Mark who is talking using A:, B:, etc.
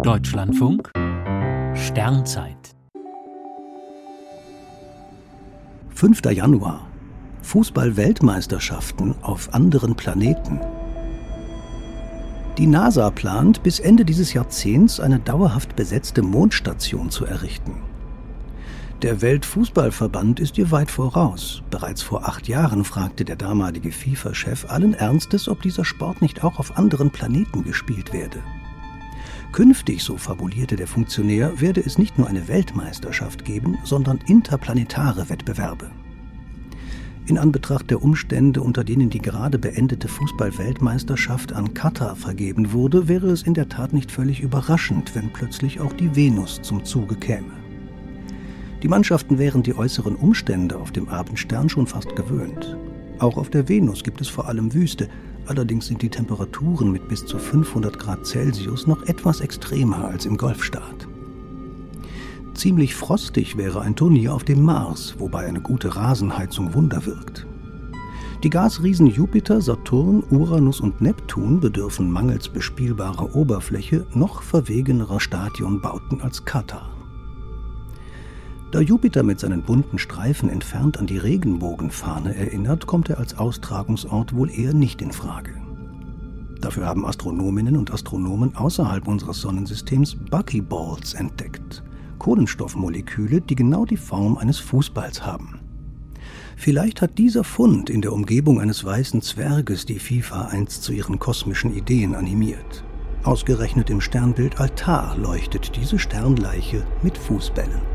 A: Deutschlandfunk Sternzeit
B: 5. Januar Fußball-Weltmeisterschaften auf anderen Planeten. Die NASA plant, bis Ende dieses Jahrzehnts eine dauerhaft besetzte Mondstation zu errichten. Der Weltfußballverband ist ihr weit voraus. Bereits vor acht Jahren fragte der damalige FIFA-Chef allen Ernstes, ob dieser Sport nicht auch auf anderen Planeten gespielt werde. Künftig, so fabulierte der Funktionär, werde es nicht nur eine Weltmeisterschaft geben, sondern interplanetare Wettbewerbe. In Anbetracht der Umstände, unter denen die gerade beendete Fußball-Weltmeisterschaft an Katar vergeben wurde, wäre es in der Tat nicht völlig überraschend, wenn plötzlich auch die Venus zum Zuge käme. Die Mannschaften wären die äußeren Umstände auf dem Abendstern schon fast gewöhnt. Auch auf der Venus gibt es vor allem Wüste, allerdings sind die Temperaturen mit bis zu 500 Grad Celsius noch etwas extremer als im Golfstaat. Ziemlich frostig wäre ein Turnier auf dem Mars, wobei eine gute Rasenheizung Wunder wirkt. Die Gasriesen Jupiter, Saturn, Uranus und Neptun bedürfen mangels bespielbarer Oberfläche noch verwegenerer Stadionbauten als Katar. Da Jupiter mit seinen bunten Streifen entfernt an die Regenbogenfahne erinnert, kommt er als Austragungsort wohl eher nicht in Frage. Dafür haben Astronominnen und Astronomen außerhalb unseres Sonnensystems Buckyballs entdeckt. Kohlenstoffmoleküle, die genau die Form eines Fußballs haben. Vielleicht hat dieser Fund in der Umgebung eines weißen Zwerges die FIFA einst zu ihren kosmischen Ideen animiert. Ausgerechnet im Sternbild Altar leuchtet diese Sternleiche mit Fußbällen.